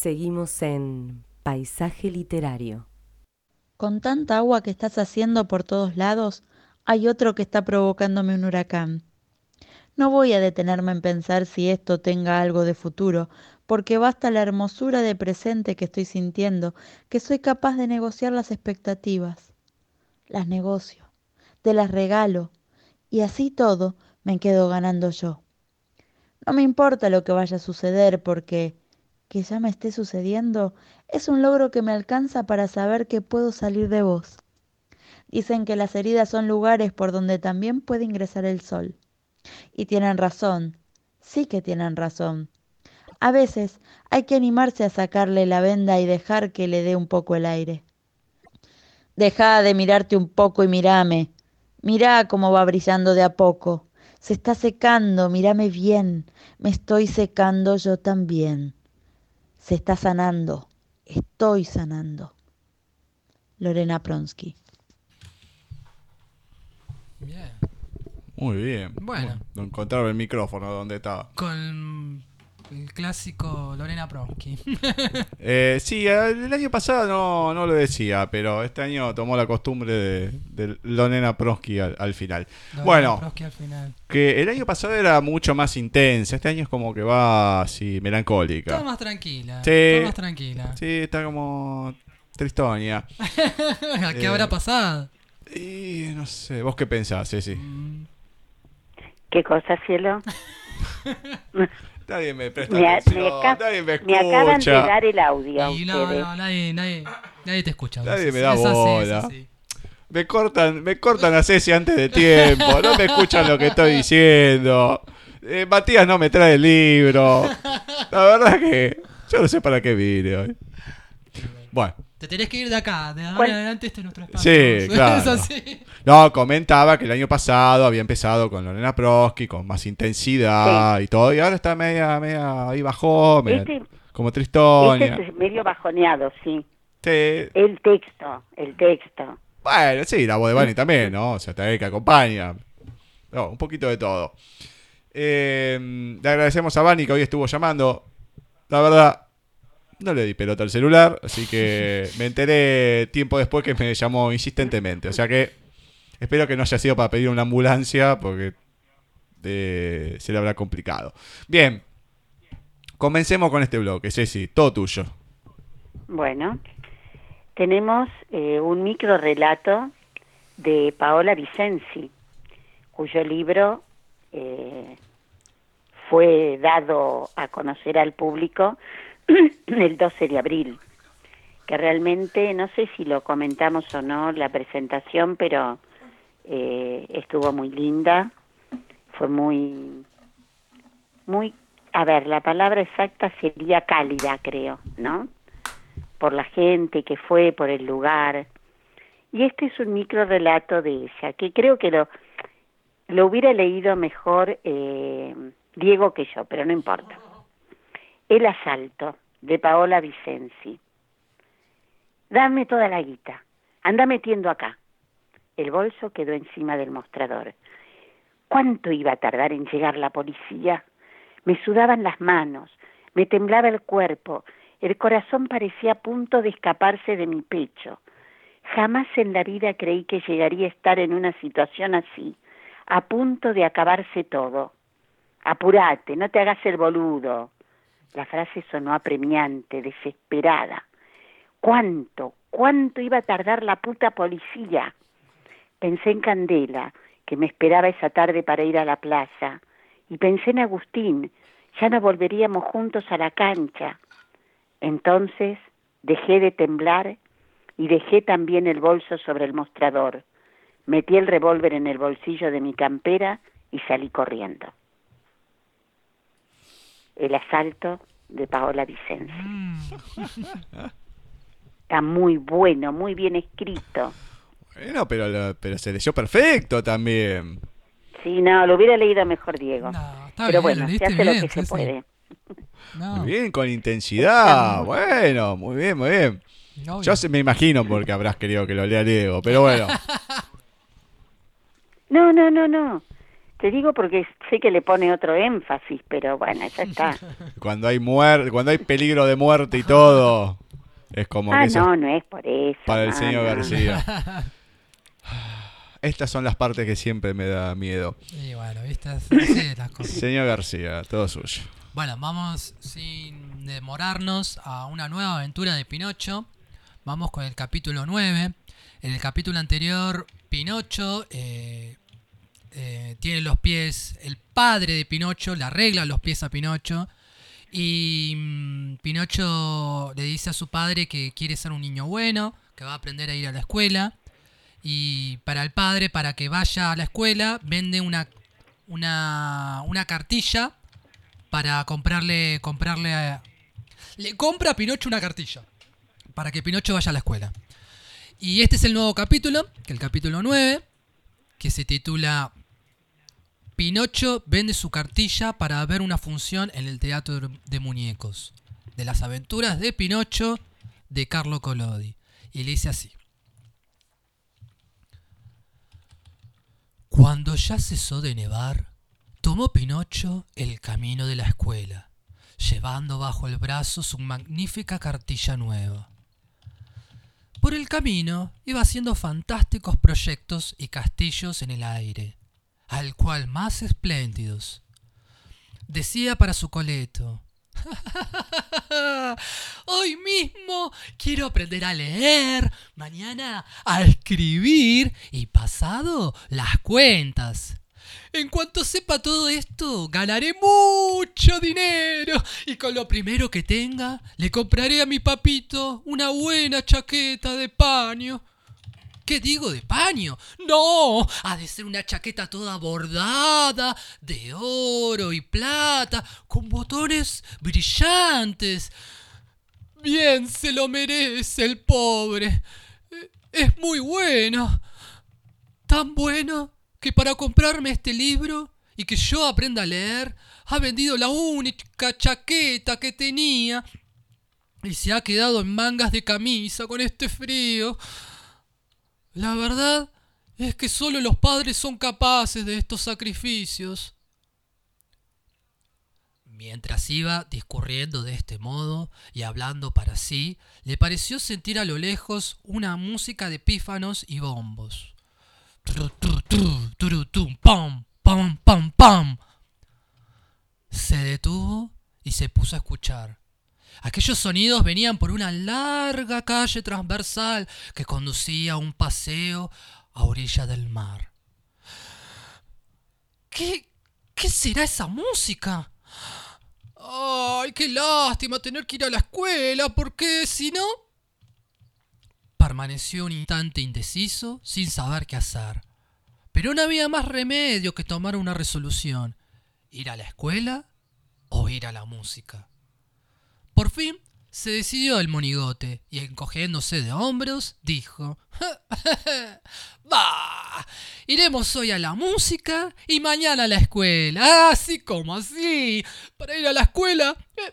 Seguimos en Paisaje Literario. Con tanta agua que estás haciendo por todos lados, hay otro que está provocándome un huracán. No voy a detenerme en pensar si esto tenga algo de futuro, porque basta la hermosura de presente que estoy sintiendo, que soy capaz de negociar las expectativas. Las negocio, te las regalo, y así todo me quedo ganando yo. No me importa lo que vaya a suceder, porque que ya me esté sucediendo es un logro que me alcanza para saber que puedo salir de vos. Dicen que las heridas son lugares por donde también puede ingresar el sol. Y tienen razón, sí que tienen razón. A veces hay que animarse a sacarle la venda y dejar que le dé un poco el aire. Deja de mirarte un poco y mírame. Mirá cómo va brillando de a poco. Se está secando, mírame bien. Me estoy secando yo también. Se está sanando. Estoy sanando. Lorena Pronsky. Bien. Muy bien. Bueno. No encontraron el micrófono donde estaba. Con el clásico Lorena Pronsky. Eh, sí, el año pasado no, no lo decía, pero este año tomó la costumbre de, de Lorena Pronsky al, al final. Lorena bueno, Pronsky al final. que el año pasado era mucho más intensa. Este año es como que va así, melancólica. Todo más tranquila. Sí. Todo más tranquila. Sí, está como tristonia. ¿Qué Eh, habrá pasado? Y no sé, ¿vos qué pensás, Ceci? Mm, ¿Qué cosa, cielo? Nadie me presta Me, a- atención, me nadie me me acaban de escucha. dar el audio Y no, ustedes. no, nadie, nadie, nadie te escucha. Nadie me da Es así, es bola. así. Me cortan, me cortan a Ceci antes de tiempo, no me escuchan lo que estoy diciendo. Eh, Matías no me trae el libro. La verdad que yo no sé para qué vine hoy. Bueno, Te tenés que ir de acá. De ahora en adelante este es nuestro espacio. Sí, claro. no, comentaba que el año pasado había empezado con Lorena Prosky, con más intensidad y todo, y ahora está media, media ahí bajó, media- Este, como tristonia. este es medio bajoneado, sí. Sí. El texto, el texto. Bueno, sí, la voz de Bunny también, ¿no? O sea, también que acompaña. No, un poquito de todo. Eh, le agradecemos a Bunny que hoy estuvo llamando. La verdad, no le di pelota al celular, así que me enteré tiempo después que me llamó insistentemente. O sea que espero que no haya sido para pedir una ambulancia porque eh, se le habrá complicado. Bien, comencemos con este bloque. Ceci, todo tuyo. Bueno, tenemos eh, un micro relato de Paola Vicenzi, cuyo libro eh, fue dado a conocer al público el 12 de abril, que realmente, no sé si lo comentamos o no, la presentación, pero eh, estuvo muy linda, fue muy, muy, a ver, la palabra exacta sería cálida, creo, ¿no? por la gente que fue, por el lugar. Y este es un micro relato de ella, que creo que lo, lo hubiera leído mejor eh, Diego que yo, pero no importa. El asalto de Paola Vicenzi. Dame toda la guita, anda metiendo acá. El bolso quedó encima del mostrador. ¿Cuánto iba a tardar en llegar la policía? Me sudaban las manos, me temblaba el cuerpo, el corazón parecía a punto de escaparse de mi pecho. Jamás en la vida creí que llegaría a estar en una situación así, a punto de acabarse todo. Apurate, no te hagas el boludo. La frase sonó apremiante, desesperada. ¿Cuánto, cuánto iba a tardar la puta policía? Pensé en Candela, que me esperaba esa tarde para ir a la plaza, y pensé en Agustín, ya no volveríamos juntos a la cancha. Entonces dejé de temblar y dejé también el bolso sobre el mostrador. Metí el revólver en el bolsillo de mi campera y salí corriendo. El asalto de Paola Vicenzi. Mm. Está muy bueno, muy bien escrito. Bueno, pero, lo- pero se leyó perfecto también. Sí, no, lo hubiera leído mejor Diego. No, está Pero bien, bueno, se hace lo que se puede. No, Muy bien, con intensidad. Bueno, muy bien, muy bien. Yo se me imagino porque habrás querido que lo lea Diego, pero bueno. No, no, no, no. Te digo porque sé que le pone otro énfasis, pero bueno, ya está. Cuando hay muerte, cuando hay peligro de muerte y todo, es como ah, que no, no es por eso. para el no, señor no. García. Estas son las partes que siempre me da miedo. Y bueno, viste, así es las cosas. Señor García, todo suyo. Bueno, vamos sin demorarnos a una nueva aventura de Pinocho. Vamos con el capítulo 9. En el capítulo anterior, Pinocho eh, eh, tiene los pies, el padre de Pinocho le arregla los pies a Pinocho. Y mm, Pinocho le dice a su padre que quiere ser un niño bueno, que va a aprender a ir a la escuela. Y para el padre, para que vaya a la escuela, vende una, una, una cartilla para comprarle comprarle a- le compra a Pinocho una cartilla para que Pinocho vaya a la escuela. Y este es el nuevo capítulo, que el capítulo 9, que se titula Pinocho vende su cartilla para ver una función en el teatro de muñecos de las aventuras de Pinocho de Carlo Collodi. Y le dice así: Cuando ya cesó de nevar, tomó Pinocho el camino de la escuela, llevando bajo el brazo su magnífica cartilla nueva. Por el camino iba haciendo fantásticos proyectos y castillos en el aire, al cual más espléndidos. Decía para su coleto, Hoy mismo quiero aprender a leer, mañana a escribir y pasado las cuentas. En cuanto sepa todo esto, ganaré mucho dinero y con lo primero que tenga le compraré a mi papito una buena chaqueta de paño. ¿Qué digo de paño? No, ha de ser una chaqueta toda bordada, de oro y plata, con botones brillantes. Bien se lo merece el pobre. Eh, Es muy bueno. Tan bueno que para comprarme este libro y que yo aprenda a leer, ha vendido la única chaqueta que tenía y se ha quedado en mangas de camisa con este frío. La verdad es que solo los padres son capaces de estos sacrificios. Mientras iba discurriendo de este modo y hablando para sí, le pareció sentir a lo lejos una música de pífanos y bombos. Se detuvo y se puso a escuchar. Aquellos sonidos venían por una larga calle transversal que conducía a un paseo a orilla del mar. ¿Qué, qué será esa música? Ay, qué lástima tener que ir a la escuela, porque si no... Permaneció un instante indeciso, sin saber qué hacer. Pero no había más remedio que tomar una resolución. ¿Ir a la escuela o ir a la música? Por fin se decidió el monigote y encogiéndose de hombros dijo Bah, iremos hoy a la música y mañana a la escuela. Así como así. Para ir a la escuela eh,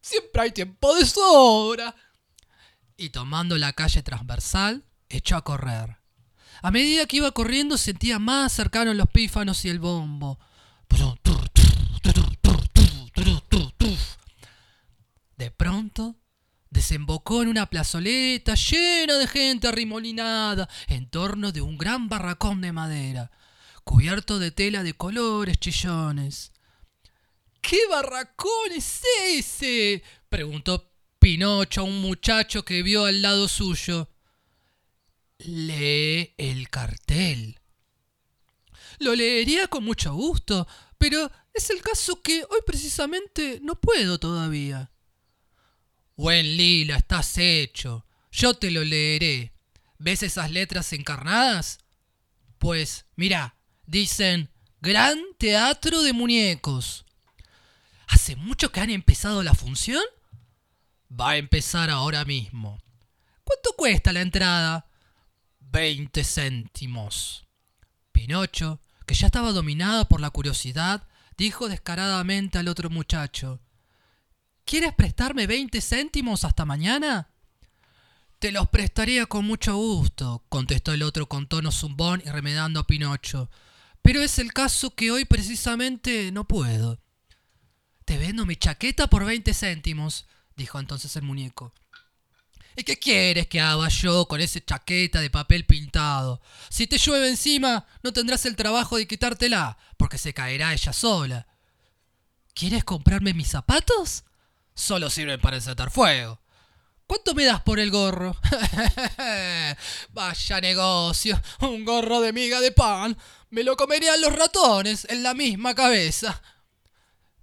siempre hay tiempo de sobra. Y tomando la calle transversal, echó a correr. A medida que iba corriendo sentía más cercanos los pífanos y el bombo. De pronto, desembocó en una plazoleta llena de gente arrimolinada en torno de un gran barracón de madera, cubierto de tela de colores chillones. ¿Qué barracón es ese? preguntó Pinocho a un muchacho que vio al lado suyo. Lee el cartel. Lo leería con mucho gusto, pero es el caso que hoy precisamente no puedo todavía. Buen Lila, estás hecho. Yo te lo leeré. ¿Ves esas letras encarnadas? Pues, mira, dicen Gran Teatro de Muñecos. ¿Hace mucho que han empezado la función? Va a empezar ahora mismo. ¿Cuánto cuesta la entrada? Veinte céntimos. Pinocho, que ya estaba dominado por la curiosidad, dijo descaradamente al otro muchacho ¿Quieres prestarme 20 céntimos hasta mañana? Te los prestaría con mucho gusto, contestó el otro con tono zumbón y remedando a Pinocho. Pero es el caso que hoy precisamente no puedo. Te vendo mi chaqueta por 20 céntimos, dijo entonces el muñeco. ¿Y qué quieres que haga yo con esa chaqueta de papel pintado? Si te llueve encima, no tendrás el trabajo de quitártela, porque se caerá ella sola. ¿Quieres comprarme mis zapatos? Solo sirven para encetar fuego. ¿Cuánto me das por el gorro? Vaya negocio, un gorro de miga de pan. Me lo comerían los ratones en la misma cabeza.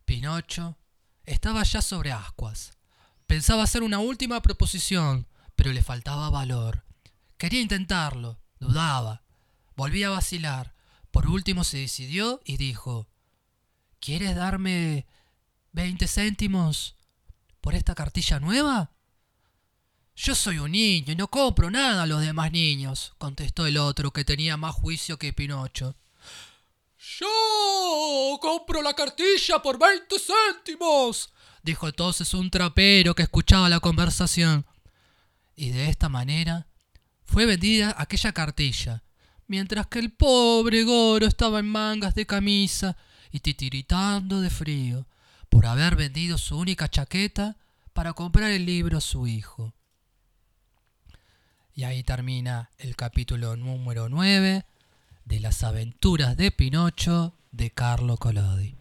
Pinocho estaba ya sobre ascuas. Pensaba hacer una última proposición, pero le faltaba valor. Quería intentarlo, dudaba, volvía a vacilar. Por último se decidió y dijo, ¿Quieres darme veinte céntimos por esta cartilla nueva? Yo soy un niño y no compro nada a los demás niños, contestó el otro, que tenía más juicio que Pinocho. Yo compro la cartilla por veinte céntimos, dijo entonces un trapero que escuchaba la conversación. Y de esta manera fue vendida aquella cartilla, mientras que el pobre Goro estaba en mangas de camisa y titiritando de frío por haber vendido su única chaqueta para comprar el libro a su hijo. Y ahí termina el capítulo número 9 de las aventuras de Pinocho de Carlo Collodi.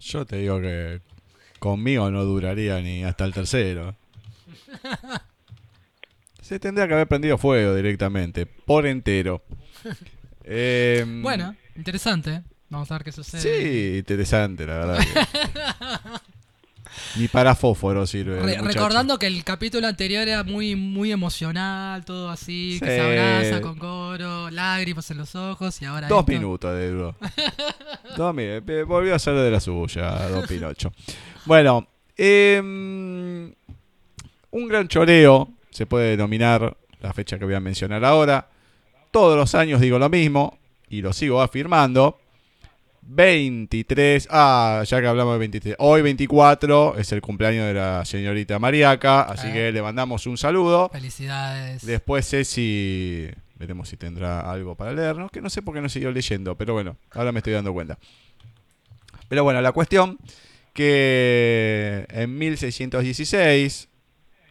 Yo te digo que conmigo no duraría ni hasta el tercero. Se tendría que haber prendido fuego directamente, por entero. Eh, Bueno, interesante. Vamos a ver qué sucede. Sí, interesante, la verdad. que- Ni para fósforo sirve. el Re- muchacho. recordando que el capítulo anterior era muy, muy emocional, todo así, que Sí. se abraza con coro, lágrimas en los ojos y ahora Dos esto. minutos de duro. Dos. Eh, Volvió a hacer de la suya, Don Pinocho. Bueno, em, un gran choreo, se puede denominar la fecha que voy a mencionar ahora. Todos los años digo lo mismo y lo sigo afirmando. 23, ah, ya que hablamos de 23, hoy 24 es el cumpleaños de la señorita Mariaca, así que le mandamos un saludo. Felicidades. Después Ceci, veremos si tendrá algo para leernos, que no sé por qué no siguió leyendo, pero bueno, ahora me estoy dando cuenta. Pero bueno, la cuestión que en 1616,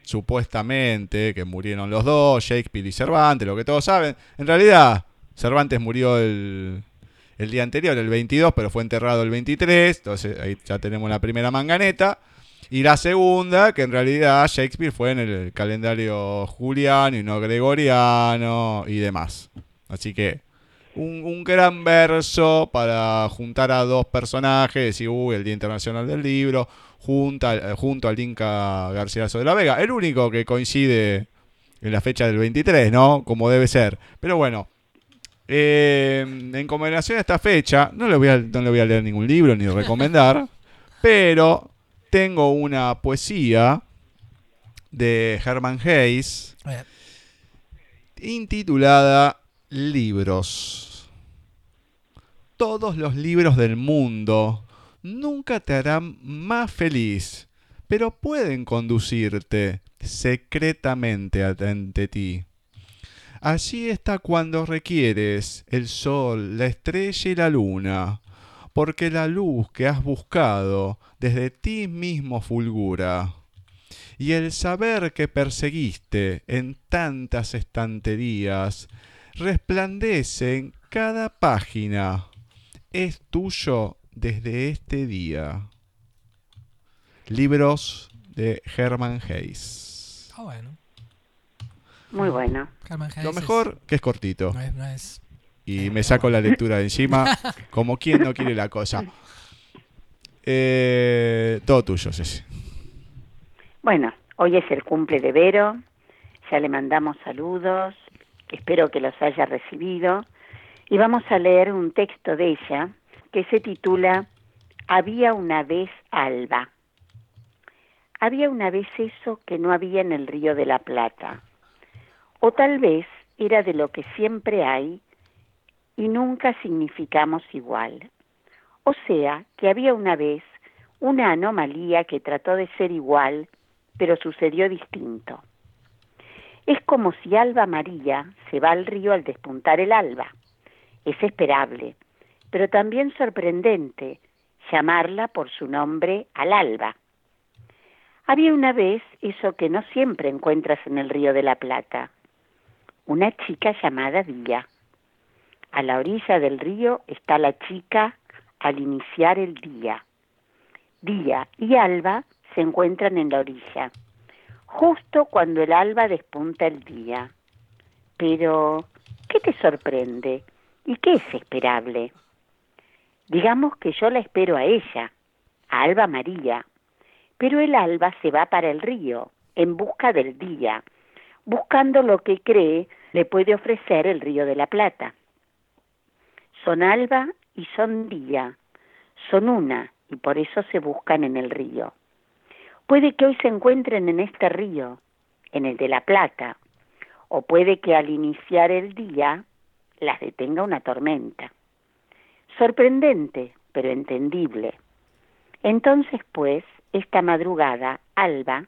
supuestamente que murieron los dos, Shakespeare y Cervantes, lo que todos saben, en realidad Cervantes murió el, el día anterior, el 22, pero fue enterrado el 23, entonces ahí ya tenemos la primera manganeta. Y la segunda, que en realidad Shakespeare fue en el calendario juliano y no gregoriano y demás. Así que un, gran verso para juntar a dos personajes, decir, uy, el Día Internacional del Libro, junta, eh, junto al Inca Garcilaso de la Vega, el único que coincide en la fecha del 23, ¿no? Como debe ser. Pero bueno, eh, en conmemoración a esta fecha, no le, voy a, no le voy a leer ningún libro ni recomendar, pero tengo una poesía de Herman Hayes intitulada Libros. Todos los libros del mundo nunca te harán más feliz, pero pueden conducirte secretamente ante ti. Allí está cuando requieres el sol, la estrella y la luna, porque la luz que has buscado desde ti mismo fulgura. Y el saber que perseguiste en tantas estanterías resplandece en cada página. Es tuyo desde este día. Libros de Herman Hayes. ah, bueno. Muy bueno. Lo mejor que es cortito. no es, no es- Y me saco la lectura de encima, como quien no quiere la cosa. Eh, todo tuyo, Ceci. Bueno, hoy es el cumple de Vero, ya le mandamos saludos, espero que los haya recibido, y vamos a leer un texto de ella que se titula Había una vez alba. Había una vez eso que no había en el río de la Plata, o tal vez era de lo que siempre hay y nunca significamos igual. O sea, que había una vez una anomalía que trató de ser igual, pero sucedió distinto. Es como si Alba María se va al río al despuntar el alba, Es esperable, pero también sorprendente llamarla por su nombre al alba. Había una vez eso que no siempre encuentras en el río de la Plata, una chica llamada Día. A la orilla del río está la chica al iniciar el día. Día y alba se encuentran en la orilla, justo cuando el alba despunta el día. Pero, ¿qué te sorprende? ¿Y qué es esperable? Digamos que yo la espero a ella, a Alba María, pero el alba se va para el río, en busca del día, buscando lo que cree le puede ofrecer el río de la Plata. Son alba y son día, son una y por eso se buscan en el río. Puede que hoy se encuentren en este río, en el de la Plata, o puede que al iniciar el día las detenga una tormenta. Sorprendente, pero entendible. Entonces, pues, esta madrugada, Alba,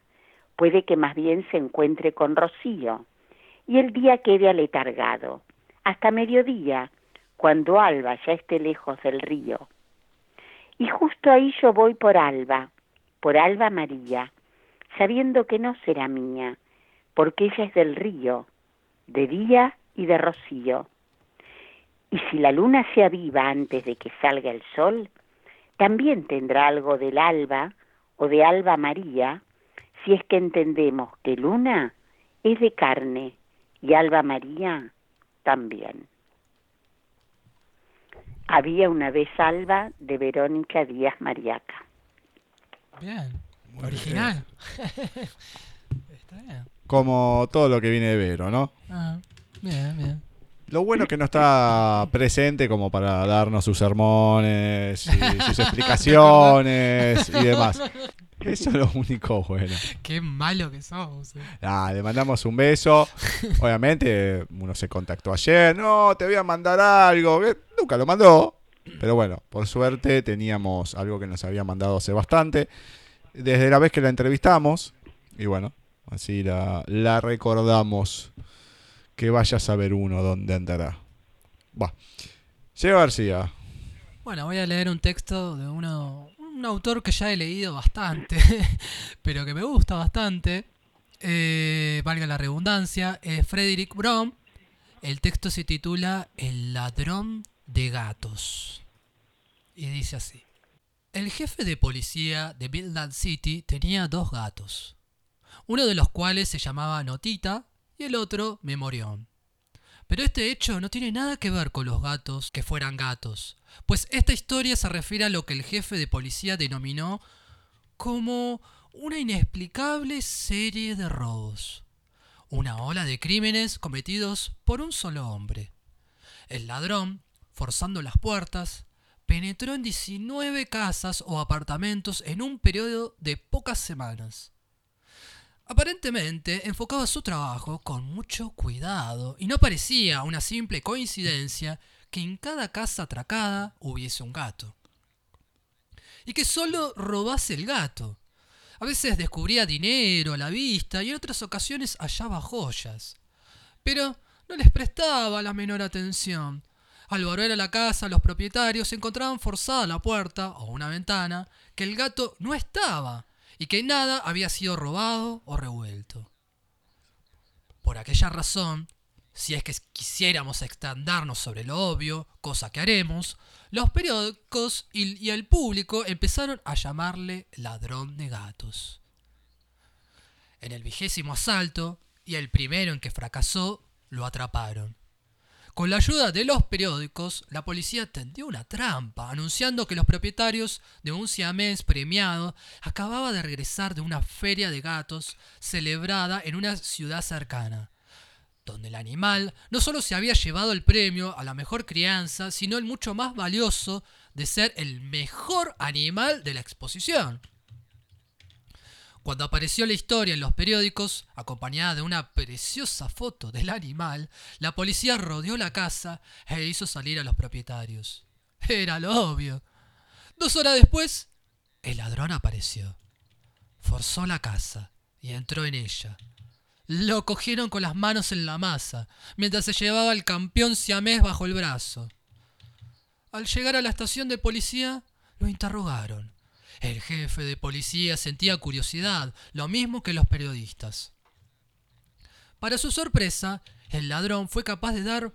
puede que más bien se encuentre con Rocío, y el día quede aletargado, hasta mediodía, cuando Alba ya esté lejos del río. Y justo ahí yo voy por Alba, por Alba María, sabiendo que no será mía, porque ella es del río, de día y de rocío. Y si la luna se aviva antes de que salga el sol, también tendrá algo del alba o de alba María, si es que entendemos que luna es de carne y alba María también. Había una vez alba de Verónica Díaz Mariaca. Bien. Original. Está bien. Como todo lo que viene de Vero, ¿no? Ah, bien, bien. Lo bueno es que no está presente como para darnos sus sermones y sus explicaciones y demás. Eso es lo único bueno. Qué malo que somos. eh. Ah, le mandamos un beso. Obviamente, uno se contactó ayer. No, te voy a mandar algo. que Nunca lo mandó. Pero bueno, por suerte teníamos algo que nos había mandado hace bastante. Desde la vez que la entrevistamos. Y bueno, así la, la recordamos. Que vaya a saber uno dónde andará. Va. Diego García. Bueno, voy a leer un texto de uno, un autor que ya he leído bastante, pero que me gusta bastante. Eh, valga la redundancia, es Frederick Brom. El texto se titula El ladrón de gatos. Y dice así. El jefe de policía de Midland City tenía dos gatos, uno de los cuales se llamaba Notita y el otro Memorión. Pero este hecho no tiene nada que ver con los gatos que fueran gatos, pues esta historia se refiere a lo que el jefe de policía denominó como una inexplicable serie de robos, una ola de crímenes cometidos por un solo hombre. El ladrón, forzando las puertas, penetró en 19 casas o apartamentos en un periodo de pocas semanas. Aparentemente enfocaba su trabajo con mucho cuidado y no parecía una simple coincidencia que en cada casa atracada hubiese un gato. Y que solo robase el gato. A veces descubría dinero a la vista y en otras ocasiones hallaba joyas. Pero no les prestaba la menor atención. Al volver a la casa, los propietarios encontraban forzada la puerta o una ventana que el gato no estaba y que nada había sido robado o revuelto. Por aquella razón, si es que quisiéramos extendernos sobre lo obvio, cosa que haremos, los periódicos y el público empezaron a llamarle ladrón de gatos. En el vigésimo asalto, y el primero en que fracasó, lo atraparon. Con la ayuda de los periódicos, la policía tendió una trampa, anunciando que los propietarios de un siamés premiado acababa de regresar de una feria de gatos celebrada en una ciudad cercana, donde el animal no solo se había llevado el premio a la mejor crianza, sino el mucho más valioso de ser el mejor animal de la exposición. Cuando apareció la historia en los periódicos, acompañada de una preciosa foto del animal, la policía rodeó la casa e hizo salir a los propietarios. Era lo obvio. Dos horas después, el ladrón apareció. Forzó la casa y entró en ella. Lo cogieron con las manos en la masa, mientras se llevaba el campeón siamés bajo el brazo. Al llegar a la estación de policía, lo interrogaron. El jefe de policía sentía curiosidad, lo mismo que los periodistas. Para su sorpresa, el ladrón fue capaz de dar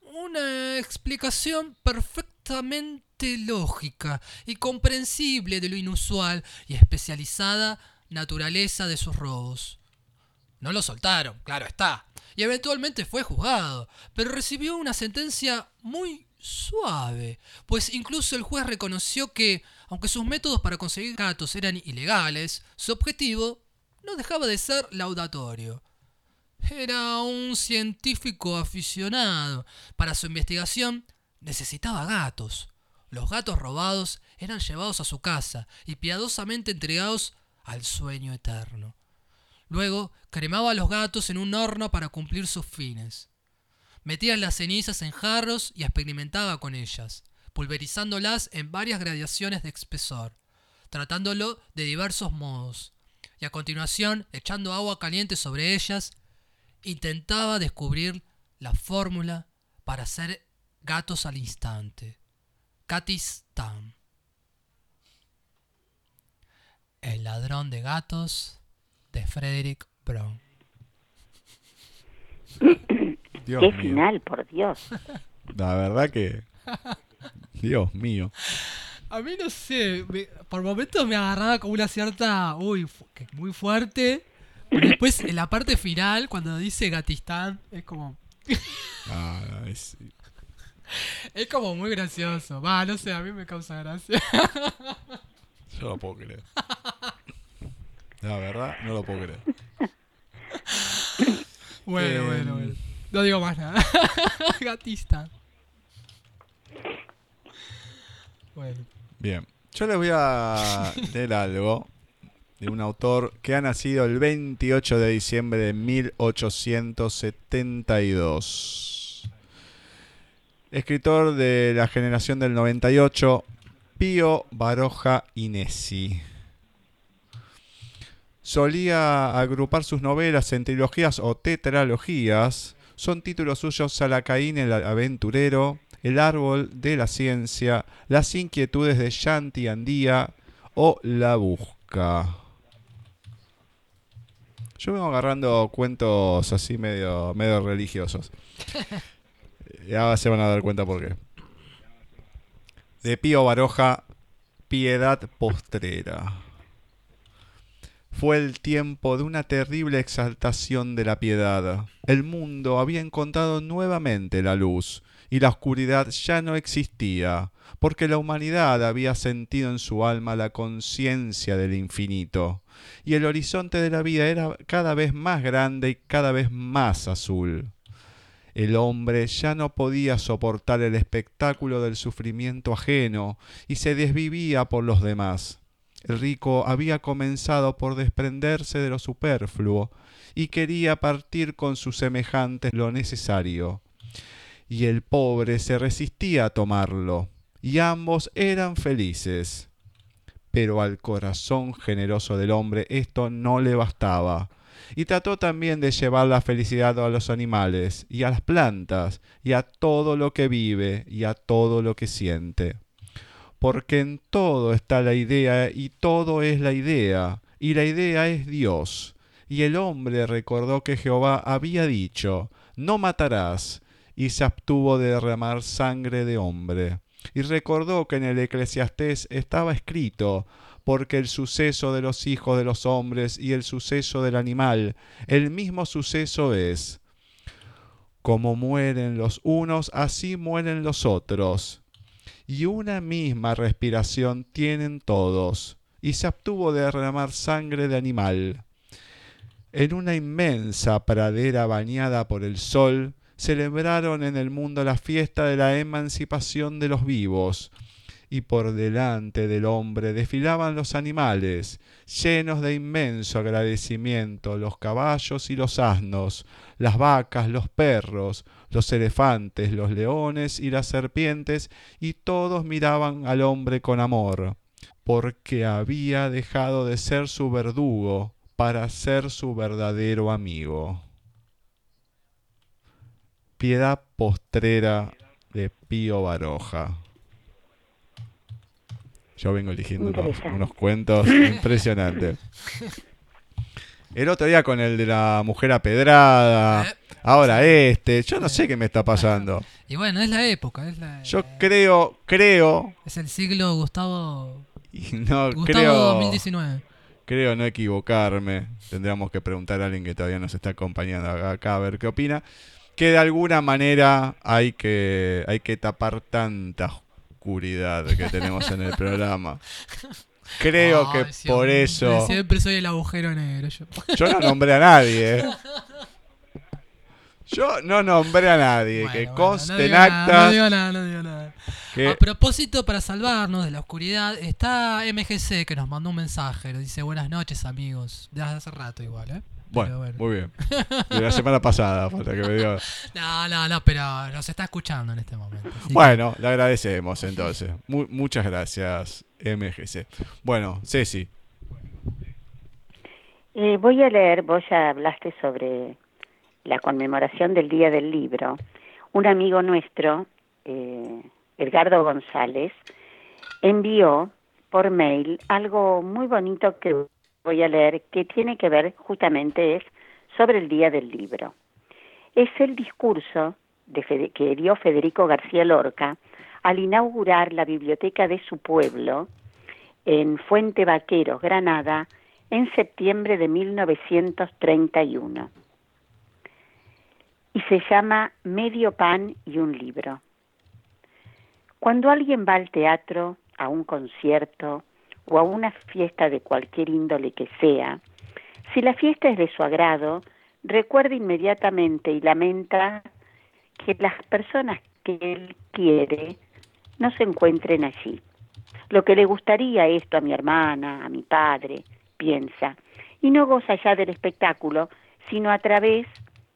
una explicación perfectamente lógica y comprensible de lo inusual y especializada naturaleza de sus robos. No lo soltaron, claro está, y eventualmente fue juzgado, pero recibió una sentencia muy suave, pues incluso el juez reconoció que, aunque sus métodos para conseguir gatos eran ilegales, su objetivo no dejaba de ser laudatorio. Era un científico aficionado. Para su investigación necesitaba gatos. Los gatos robados eran llevados a su casa y piadosamente entregados al sueño eterno. Luego cremaba a los gatos en un horno para cumplir sus fines. Metía las cenizas en jarros y experimentaba con ellas, pulverizándolas en varias gradaciones de espesor, tratándolo de diversos modos, y a continuación, echando agua caliente sobre ellas, intentaba descubrir la fórmula para hacer gatos al instante. Catis Tam. El ladrón de gatos de Frederick Brown. Dios Qué mío. final, por Dios. La verdad que. Dios mío. A mí no sé, me- por momentos me agarraba como una cierta, uy, fu- que muy fuerte. Pero después en la parte final, cuando dice Gatistán, es como, Ah, es- es como muy gracioso. Va, no sé, a mí me causa gracia. yo no lo puedo creer. La verdad, no lo puedo creer. Bueno, Em. bueno, bueno. No digo más nada. Gatista. Bueno. Bien. Yo les voy a leer algo de un autor que ha nacido el 28 de diciembre de 1872. Escritor de la generación del 98, Pío Baroja Inesi. Solía agrupar sus novelas en trilogías o tetralogías. Son títulos suyos Salacaín el aventurero, El árbol de la ciencia, Las inquietudes de Shanti Andía o La busca. Yo vengo agarrando cuentos así medio, medio religiosos. Y ahora se van a dar cuenta por qué. De Pío Baroja, Piedad Postrera. Fue el tiempo de una terrible exaltación de la piedad. El mundo había encontrado nuevamente la luz, y la oscuridad ya no existía, porque la humanidad había sentido en su alma la conciencia del infinito, y el horizonte de la vida era cada vez más grande y cada vez más azul. El hombre ya no podía soportar el espectáculo del sufrimiento ajeno y se desvivía por los demás. El rico había comenzado por desprenderse de lo superfluo y quería partir con sus semejantes lo necesario. Y el pobre se resistía a tomarlo, y ambos eran felices. Pero al corazón generoso del hombre esto no le bastaba, y trató también de llevar la felicidad a los animales, y a las plantas, y a todo lo que vive, y a todo lo que siente porque en todo está la idea y todo es la idea, y la idea es Dios. Y el hombre recordó que Jehová había dicho, no matarás, y se abstuvo de derramar sangre de hombre. Y recordó que en el Eclesiastés estaba escrito, porque el suceso de los hijos de los hombres y el suceso del animal, el mismo suceso es. Como mueren los unos, así mueren los otros y una misma respiración tienen todos, y se abstuvo de derramar sangre de animal. En una inmensa pradera bañada por el sol, celebraron en el mundo la fiesta de la emancipación de los vivos, y por delante del hombre desfilaban los animales, llenos de inmenso agradecimiento, los caballos y los asnos, las vacas, los perros, los elefantes, los leones y las serpientes, y todos miraban al hombre con amor, porque había dejado de ser su verdugo para ser su verdadero amigo. Piedad postrera de Pío Baroja. Yo vengo eligiendo unos, unos cuentos impresionantes. El otro día con el de la mujer apedrada. Eh. Ahora este. Yo no sé qué me está pasando. Y bueno, es la época. Es, la- Yo creo, creo, es el siglo Gustavo, no Gustavo creo, 2019. creo no equivocarme. Tendríamos que preguntar a alguien que todavía nos está acompañando acá a ver qué opina. Que de alguna manera hay que, hay que tapar tanta oscuridad que tenemos en el programa. Creo que siempre- por eso. Siempre soy el agujero negro. Yo. Yo no nombré a nadie, ¿eh? Yo no nombré a nadie. Bueno, que bueno, conste no en digo nada, actas no digo nada, no digo nada. que- A propósito, para salvarnos de la oscuridad, está MGC que nos mandó un mensaje. Nos dice buenas noches, amigos. De hace rato igual, ¿eh? Bueno, muy bien. De la semana pasada, falta que me diga. No, no, no, pero nos está escuchando en este momento. que- Bueno, le agradecemos entonces. Mu- muchas gracias, MGC. Bueno, Ceci. Eh, voy a leer, vos ya hablaste sobre la conmemoración del Día del Libro. Un amigo nuestro, eh, Edgardo González, envió por mail algo muy bonito que voy a leer que tiene que ver justamente es sobre el Día del Libro. Es el discurso que dio Federico García Lorca al inaugurar la biblioteca de su pueblo en Fuente Vaqueros, Granada, en septiembre de 1931. Y se llama Medio pan y un libro. Cuando alguien va al teatro, a un concierto o a una fiesta de cualquier índole que sea, si la fiesta es de su agrado, recuerda inmediatamente y lamenta que las personas que él quiere no se encuentren allí. Lo que le gustaría esto a mi hermana, a mi padre, piensa, y no goza ya del espectáculo, sino a través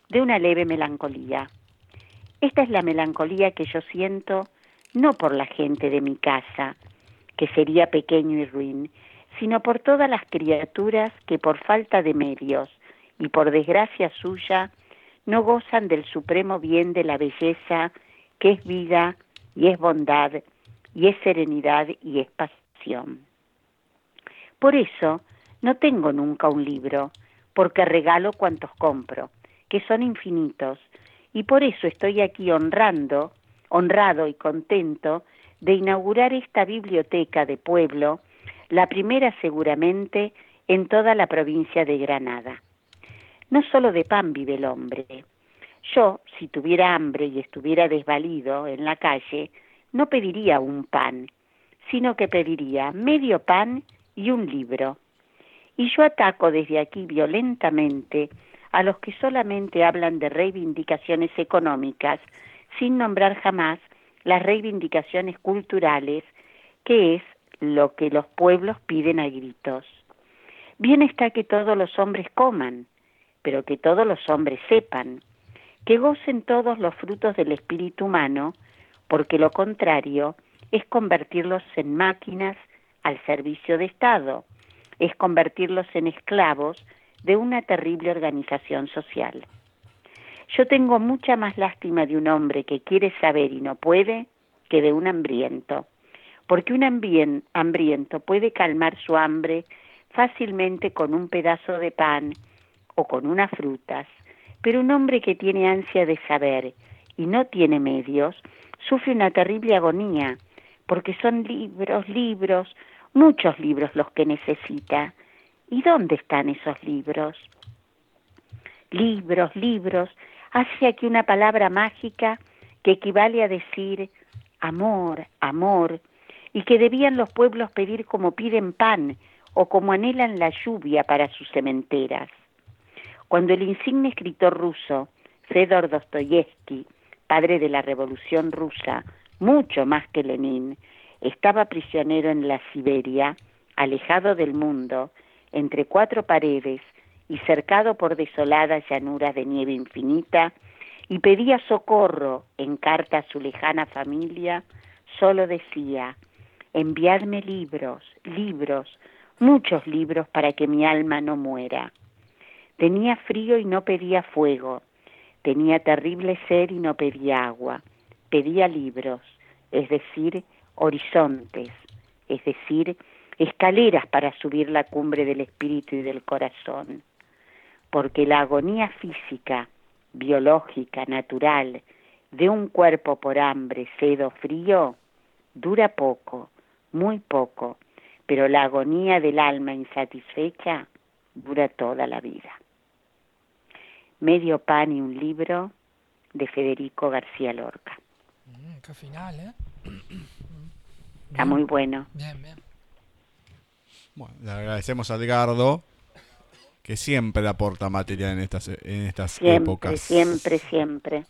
de una leve melancolía. Esta es la melancolía que yo siento no por la gente de mi casa, que sería pequeño y ruin, sino por todas las criaturas que por falta de medios y por desgracia suya no gozan del supremo bien de la belleza que es vida y es bondad y es serenidad y es pasión. Por eso no tengo nunca un libro, porque regalo cuantos compro, que son infinitos, y por eso estoy aquí honrando, honrado y contento de inaugurar esta biblioteca de pueblo, la primera seguramente en toda la provincia de Granada. No solo de pan vive el hombre. Yo, si tuviera hambre y estuviera desvalido en la calle, no pediría un pan, sino que pediría medio pan y un libro. Y yo ataco desde aquí violentamente a los que solamente hablan de reivindicaciones económicas sin nombrar jamás las reivindicaciones culturales, que es lo que los pueblos piden a gritos. Bien está que todos los hombres coman, pero que todos los hombres sepan, que gocen todos los frutos del espíritu humano, porque lo contrario es convertirlos en máquinas al servicio de Estado, es convertirlos en esclavos de una terrible organización social. Yo tengo mucha más lástima de un hombre que quiere saber y no puede que de un hambriento, porque un hambriento puede calmar su hambre fácilmente con un pedazo de pan o con unas frutas, pero un hombre que tiene ansia de saber y no tiene medios sufre una terrible agonía, porque son libros, libros, muchos libros los que necesita. ¿Y dónde están esos libros? Libros, libros, hace aquí una palabra mágica que equivale a decir amor, amor, y que debían los pueblos pedir como piden pan o como anhelan la lluvia para sus cementeras. Cuando el insigne escritor ruso Fedor Dostoyevsky, padre de la Revolución rusa, mucho más que Lenin, estaba prisionero en la Siberia, alejado del mundo, entre cuatro paredes y cercado por desoladas llanuras de nieve infinita, y pedía socorro en carta a su lejana familia, solo decía, enviadme libros, libros, muchos libros para que mi alma no muera. Tenía frío y no pedía fuego, tenía terrible sed y no pedía agua, pedía libros, es decir, horizontes, es decir, escaleras para subir la cumbre del espíritu y del corazón, porque la agonía física, biológica, natural, de un cuerpo por hambre, sed o frío, dura poco, muy poco, pero la agonía del alma insatisfecha dura toda la vida. Medio pan y un libro de Federico García Lorca. Mm, qué final, ¿eh? Está muy bueno. Bien, bien. Bueno, le agradecemos a Edgardo, que siempre aporta material en estas, en estas Siempre, épocas. siempre, siempre.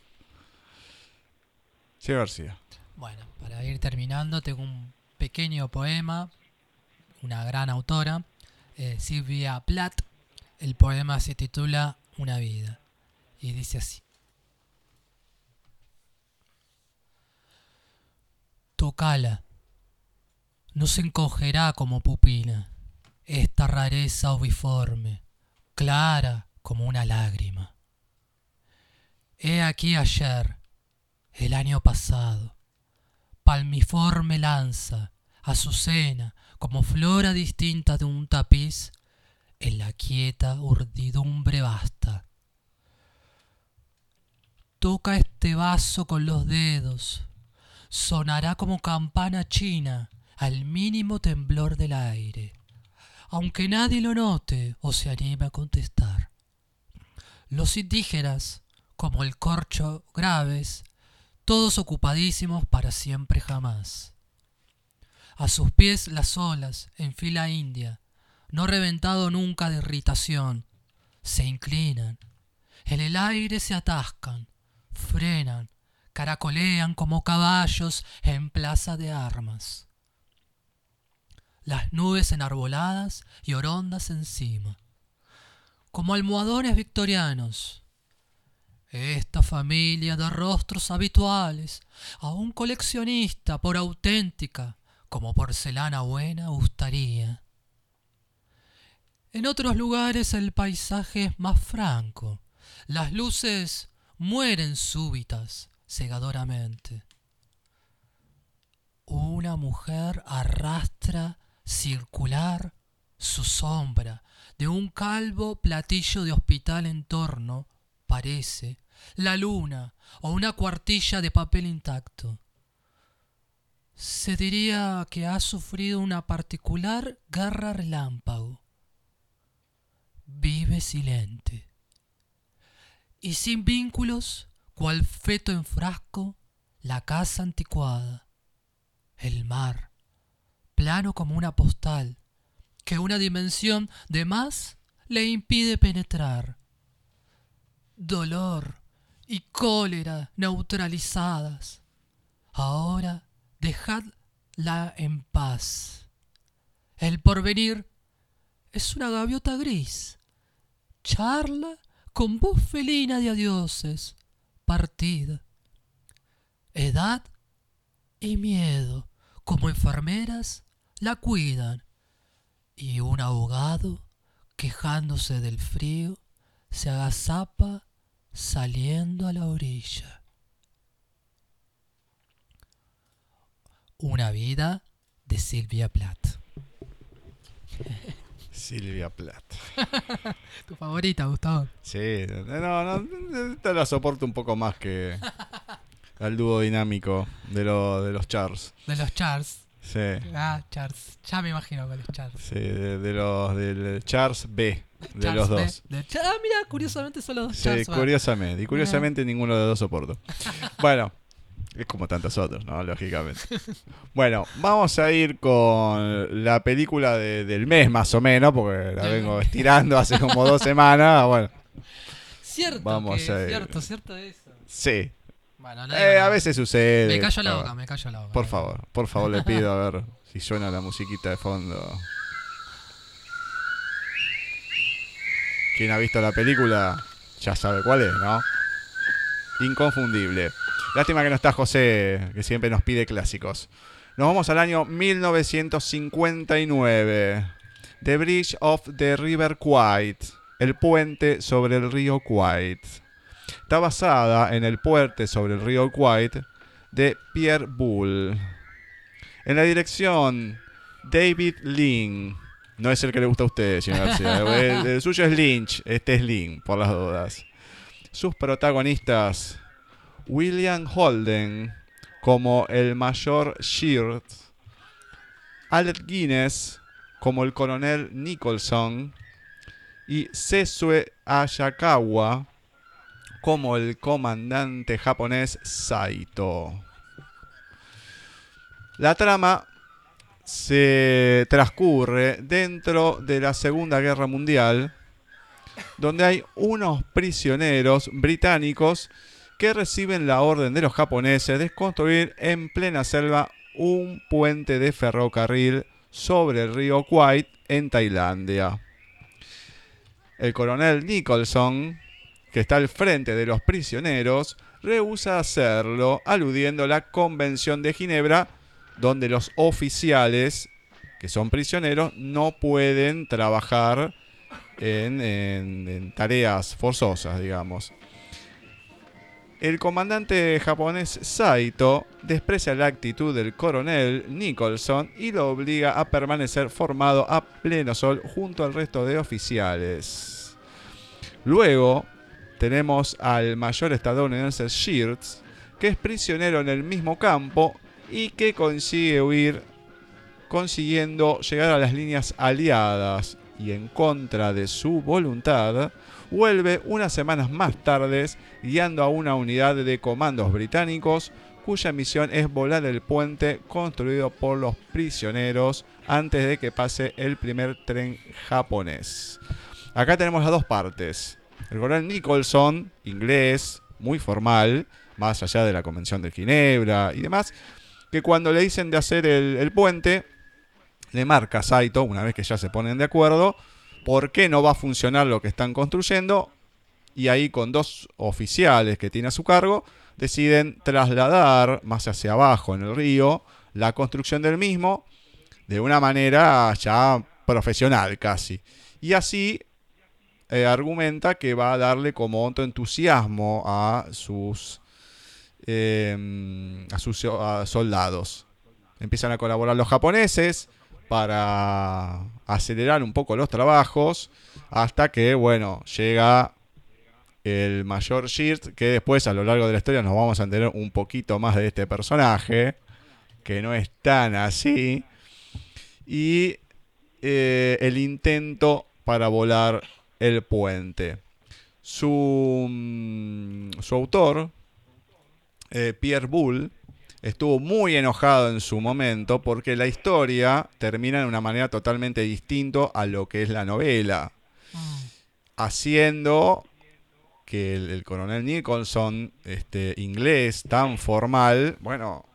Sí, García. Bueno, para ir terminando, tengo un pequeño poema, una gran autora, eh, Silvia Plath. El poema se titula Una vida y dice así. Tocala. No se encogerá como pupila esta rareza oviforme, clara como una lágrima. He aquí ayer, el año pasado, palmiforme lanza, azucena, como flora distinta de un tapiz, en la quieta urdidumbre basta. Toca este vaso con los dedos, sonará como campana china al mínimo temblor del aire, aunque nadie lo note o se anime a contestar. Los indígenas, como el corcho graves, todos ocupadísimos para siempre jamás. A sus pies las olas, en fila india, no reventado nunca de irritación, se inclinan, en el aire se atascan, frenan, caracolean como caballos en plaza de armas. Las nubes enarboladas y orondas encima, como almohadones victorianos, esta familia de rostros habituales, a un coleccionista por auténtica como porcelana buena gustaría. En otros lugares el paisaje es más franco, las luces mueren súbitas, cegadoramente. Una mujer arrastra circular su sombra de un calvo platillo de hospital en torno, parece, la luna o una cuartilla de papel intacto. Se diría que ha sufrido una particular guerra relámpago. Vive silente. Y sin vínculos, cual feto en frasco, la casa anticuada, el mar, plano como una postal, que una dimensión de más le impide penetrar. Dolor y cólera neutralizadas. Ahora dejadla en paz. El porvenir es una gaviota gris. Charla con voz felina de adioses, partida. Edad y miedo, como enfermeras, la cuidan. Y un ahogado, quejándose del frío, se agazapa saliendo a la orilla. Una vida de Silvia Plath. Silvia Plath. Tu favorita, Gustavo. Sí, no, no, te la soporto un poco más que al dúo dinámico de, lo- de los Chars. De los Charles. Sí, Ah, Charles. Ya me imagino con los Charles. sí, de, de los del Chars B, de Charles los B. dos. De- ah, mira, curiosamente son los dos Sí, Charles. va. curiosamente. Y curiosamente ninguno de los dos soporto. Bueno, es como tantos otros, ¿no? Lógicamente. Bueno, vamos a ir con la película de- del mes más o menos, porque la vengo estirando hace como dos semanas. Bueno, Cierto, Vamos que- a ir. cierto, cierto eso. sí. Bueno, Eh, a veces sucede. Me callo la boca, me callo la boca. Por favor, por favor le pido a ver si suena la musiquita de fondo. Quien ha visto la película ya sabe cuál es, ¿no? Inconfundible. Lástima que no está José, que siempre nos pide clásicos. Nos vamos al año 1959. The Bridge of the River Kwai. El puente sobre el río Kwai. Está basada en el puente sobre el río Kwai de Pierre Boulle. En la dirección David Lynn. No es el que le gusta a usted, señor García. El, el suyo es Lynch. Este es Lynn, por las dudas. Sus protagonistas. William Holden como el mayor Sheard. Alec Guinness como el coronel Nicholson. Y Sesue Ayakawa como el comandante japonés Saito. La trama se transcurre dentro de la Segunda Guerra Mundial, donde hay unos prisioneros británicos que reciben la orden de los japoneses de construir en plena selva un puente de ferrocarril sobre el río Kwai en Tailandia. El coronel Nicholson, que está al frente de los prisioneros, rehúsa hacerlo, aludiendo a la Convención de Ginebra, donde los oficiales, que son prisioneros, no pueden trabajar en, en- en tareas forzosas, digamos. El comandante japonés Saito desprecia la actitud del coronel Nicholson y lo obliga a permanecer formado a pleno sol junto al resto de oficiales. Luego tenemos al mayor estadounidense Shears, que es prisionero en el mismo campo y que consigue huir consiguiendo llegar a las líneas aliadas y en contra de su voluntad, vuelve unas semanas más tarde guiando a una unidad de comandos británicos cuya misión es volar el puente construido por los prisioneros antes de que pase el primer tren japonés. Acá tenemos las dos partes. El coronel Nicholson, inglés, muy formal, más allá de la Convención de Ginebra y demás, que cuando le dicen de hacer el, el puente, le marca a Saito, una vez que ya se ponen de acuerdo, por qué no va a funcionar lo que están construyendo. Y ahí con dos oficiales que tiene a su cargo, deciden trasladar más hacia abajo en el río la construcción del mismo de una manera ya profesional casi. Y así eh, argumenta que va a darle como otro entusiasmo a sus, eh, a sus soldados. Empiezan a colaborar los japoneses para acelerar un poco los trabajos hasta que, bueno, llega el mayor Shirt, que después a lo largo de la historia nos vamos a entender un poquito más de este personaje, que no es tan así, y eh, el intento para volar el puente. Su, mm, su autor, eh, Pierre Bull, estuvo muy enojado en su momento porque la historia termina de una manera totalmente distinta a lo que es la novela, haciendo que el, el coronel Nicholson, este inglés tan formal, bueno,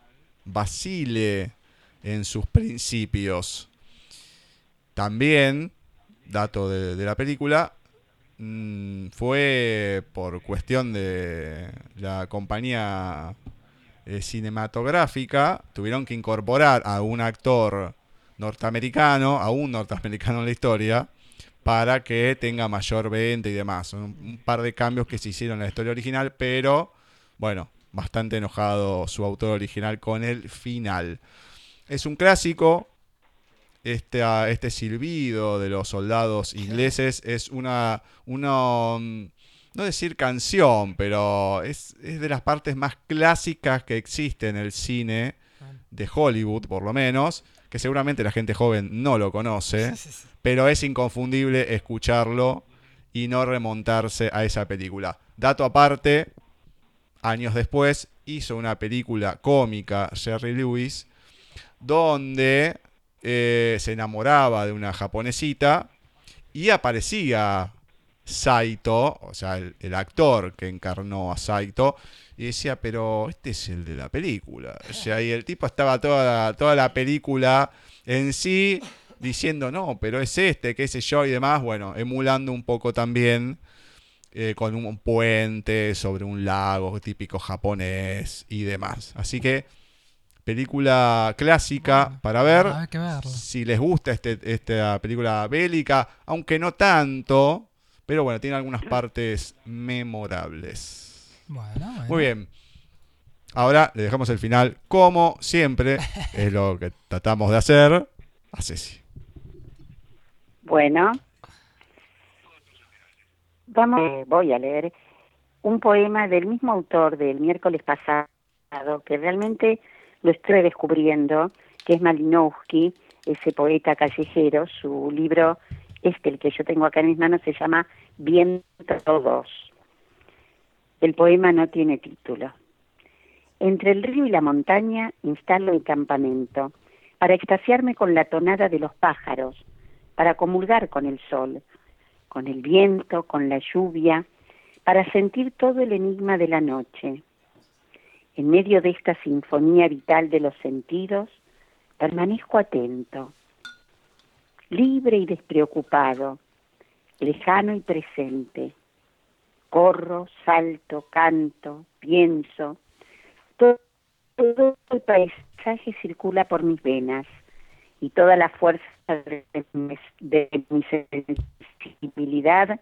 vacile en sus principios. También, dato de, la película, mm, fue por cuestión de la compañía eh, cinematográfica, tuvieron que incorporar a un actor norteamericano, a un norteamericano en la historia, para que tenga mayor venta y demás. Un, un par de cambios que se hicieron en la historia original, pero bueno, bastante enojado su autor original con el final. Es un clásico. Este, este silbido de los soldados ingleses es una, una mm, no decir canción, pero es, es de las partes más clásicas que existe en el cine de Hollywood, por lo menos, que seguramente la gente joven no lo conoce, pero es inconfundible escucharlo y no remontarse a esa película. Dato aparte, años después hizo una película cómica, Jerry Lewis, donde eh, se enamoraba de una japonesita y aparecía Saito, o sea, el, actor que encarnó a Saito, y decía, pero este es el de la película. O sea, y el tipo estaba toda la, toda la película en sí diciendo, no, pero es este, qué sé yo, y demás, bueno, emulando un poco también eh, con un puente sobre un lago típico japonés y demás. Así que, película clásica para ver. Hay que verlo. Si les gusta este, esta película bélica, aunque no tanto, pero bueno, tiene algunas partes memorables. Bueno, bueno. Muy bien. Ahora le dejamos el final, como siempre, es lo que tratamos de hacer. a Ceci. Bueno, vamos, eh, voy a leer un poema del mismo autor del miércoles pasado, que realmente lo estoy descubriendo, que es Malinowski, ese poeta callejero. Su libro, este, el que yo tengo acá en mis manos, se llama Viento 2. El poema no tiene título. Entre el río y la montaña instalo el campamento, para extasiarme con la tonada de los pájaros, para comulgar con el sol, con el viento, con la lluvia, para sentir todo el enigma de la noche. En medio de esta sinfonía vital de los sentidos, permanezco atento, libre y despreocupado, lejano y presente. Corro, salto, canto, pienso. Todo, el paisaje circula por mis venas y toda la fuerza de mi, sensibilidad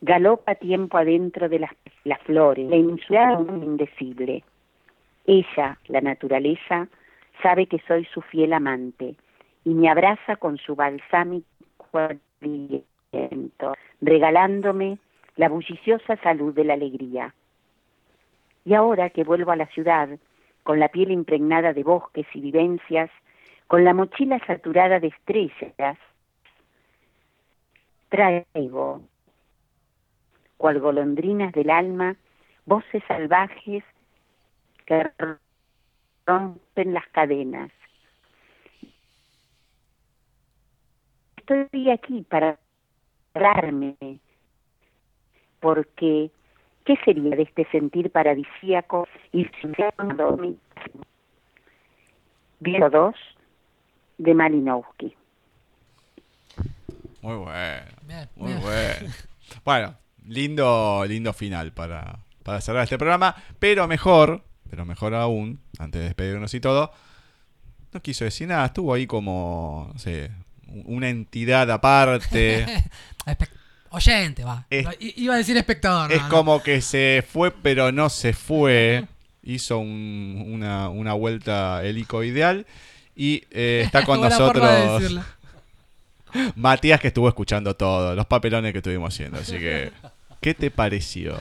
galopa tiempo adentro de las, las flores, la inmensidad indecible. Ella, la naturaleza, sabe que soy su fiel amante y me abraza con su balsámico aliento, regalándome la bulliciosa salud de la alegría. Y ahora que vuelvo a la ciudad, con la piel impregnada de bosques y vivencias, con la mochila saturada de estrellas, traigo, cual golondrinas del alma, voces salvajes que rompen las cadenas. Estoy aquí para darme, porque ¿qué sería de este sentir paradisíaco y sincero Vio dos de Malinowski. Muy bueno. Bien, Muy bien. bueno. Bueno, lindo, lindo final para, para cerrar este programa. Pero mejor, pero mejor aún, antes de despedirnos y todo, no quiso decir nada. Estuvo ahí como, no sé, una entidad aparte. Oyente, va. Es- Iba a decir espectador. es no, no. como que se fue, pero no se fue. Hizo un- una, una vuelta helicoideal. Y eh, está con de nosotros. Matías, que estuvo escuchando todo, los papelones que estuvimos haciendo. Así que, ¿qué te pareció?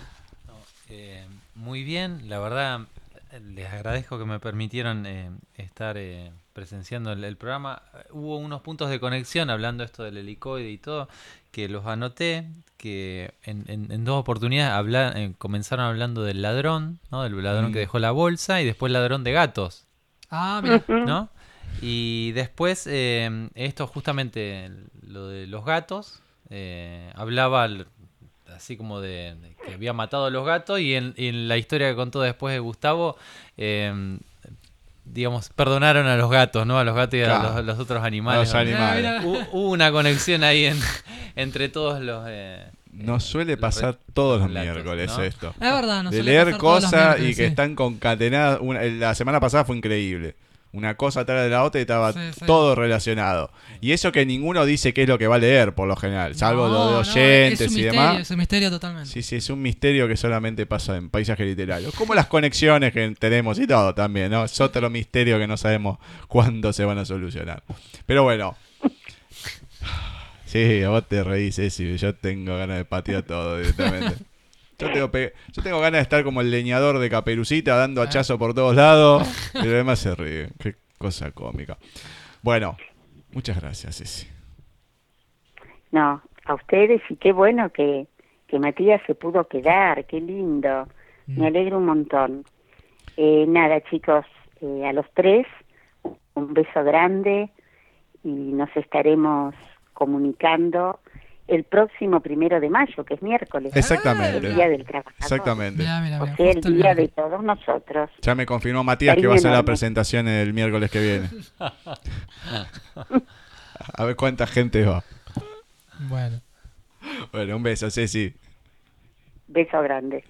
Eh, muy bien, la verdad les agradezco que me permitieron eh, estar eh, presenciando el, el programa. Hubo unos puntos de conexión hablando esto del helicoide y todo, que los anoté, que en, en- en dos oportunidades habla- eh, comenzaron hablando del ladrón, ¿no? del ladrón que Mm. dejó la bolsa y después ladrón de gatos. Ah, mira. ¿no? Y después, eh, esto justamente, lo de los gatos, eh, hablaba así como de, de que había matado a los gatos y en, la historia que contó después de Gustavo, eh, digamos, perdonaron a los gatos, ¿no? A los gatos y a los, los otros animales. los Hubo una conexión ahí en- entre todos los... eh, Nos suele los pasar todos los miércoles ¿no? esto. Es verdad, no de suele leer pasar todos los cosas y que sí. están concatenadas. Una- la semana pasada fue increíble. Una cosa atrás de la otra y estaba Sí, sí. todo relacionado. Y eso que ninguno dice qué es lo que va a leer, por lo general. Salvo No, lo de no, oyentes es un y misterio, demás. Es un misterio totalmente. Sí, sí, es un misterio que solamente pasa en paisajes literarios. Como las conexiones que tenemos y todo también, ¿no? Es otro misterio que no sabemos cuándo se van a solucionar. Pero bueno. Sí, vos te reís, Ceci. Yo tengo ganas de patear todo directamente. Yo tengo, pe- yo tengo ganas de estar como el leñador de Caperucita dando hachazo por todos lados. Pero además se ríe. Qué cosa cómica. Bueno, muchas gracias, Ceci. No, a ustedes y qué bueno que, que Matías se pudo quedar, qué lindo. Mm. Me alegro un montón. Eh, nada, chicos, eh, a los tres, un beso grande y nos estaremos comunicando el próximo primero de mayo, que es miércoles, Exactamente. el Día del Trabajador. Exactamente. Mira, mira, O sea, el día de todos nosotros. Ya me confirmó Matías que va a hacer la presentación el miércoles que viene. A ver cuánta gente va. Bueno. Bueno, un beso, Ceci. Beso grande.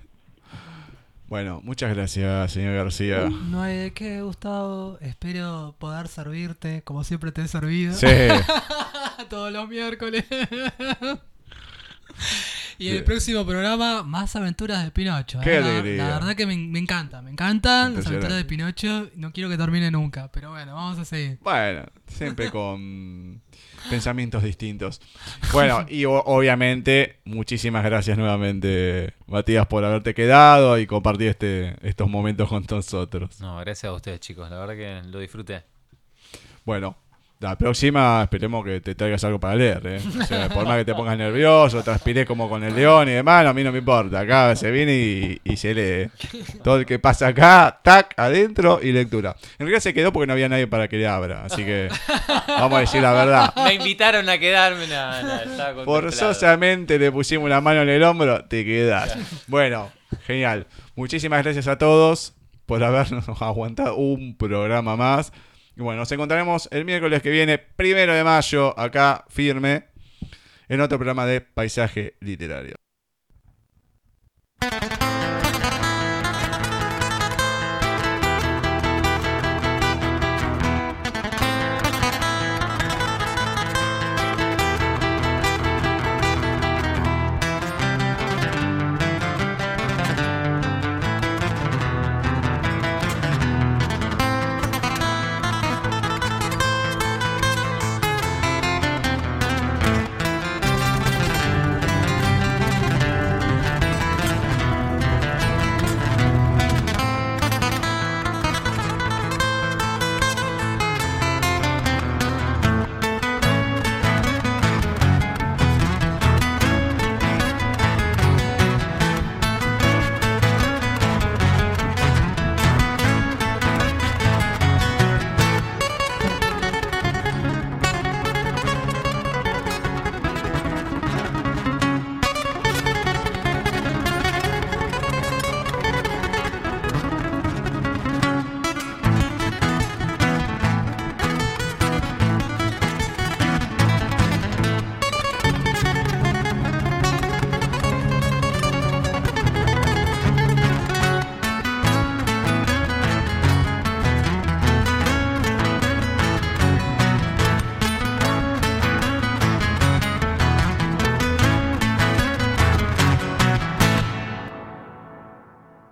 Bueno, muchas gracias, señor García. No hay de qué, Gustavo. Espero poder servirte como siempre te he servido. Sí, Todos los miércoles. Y el próximo programa, más aventuras de Pinocho. ¿eh? Qué la, alegría. la verdad que me, me encanta, me encantan las aventuras de Pinocho. No quiero que termine nunca, pero bueno, vamos a seguir. Bueno, siempre con pensamientos distintos. Bueno, y o- obviamente, muchísimas gracias nuevamente, Matías, por haberte quedado y compartir este, estos momentos con nosotros. No, gracias a ustedes, chicos. La verdad que lo disfruté. Bueno, la próxima esperemos que te traigas algo para leer, ¿eh? O sea, por más que te pongas nervioso, transpiré como con el león y demás, no, a mí no me importa. Acá se viene y, y se lee. Todo el que pasa acá, tac, adentro y lectura. En realidad se quedó porque no había nadie para que le abra, así que vamos a decir la verdad. Me invitaron a quedarme. No, no, estaba. Forzosamente le pusimos la mano en el hombro, te quedas. Bueno, genial. Muchísimas gracias a todos por habernos aguantado un programa más. Y bueno, nos encontraremos el miércoles que viene, primero de mayo, acá firme, en otro programa de Paisaje Literario.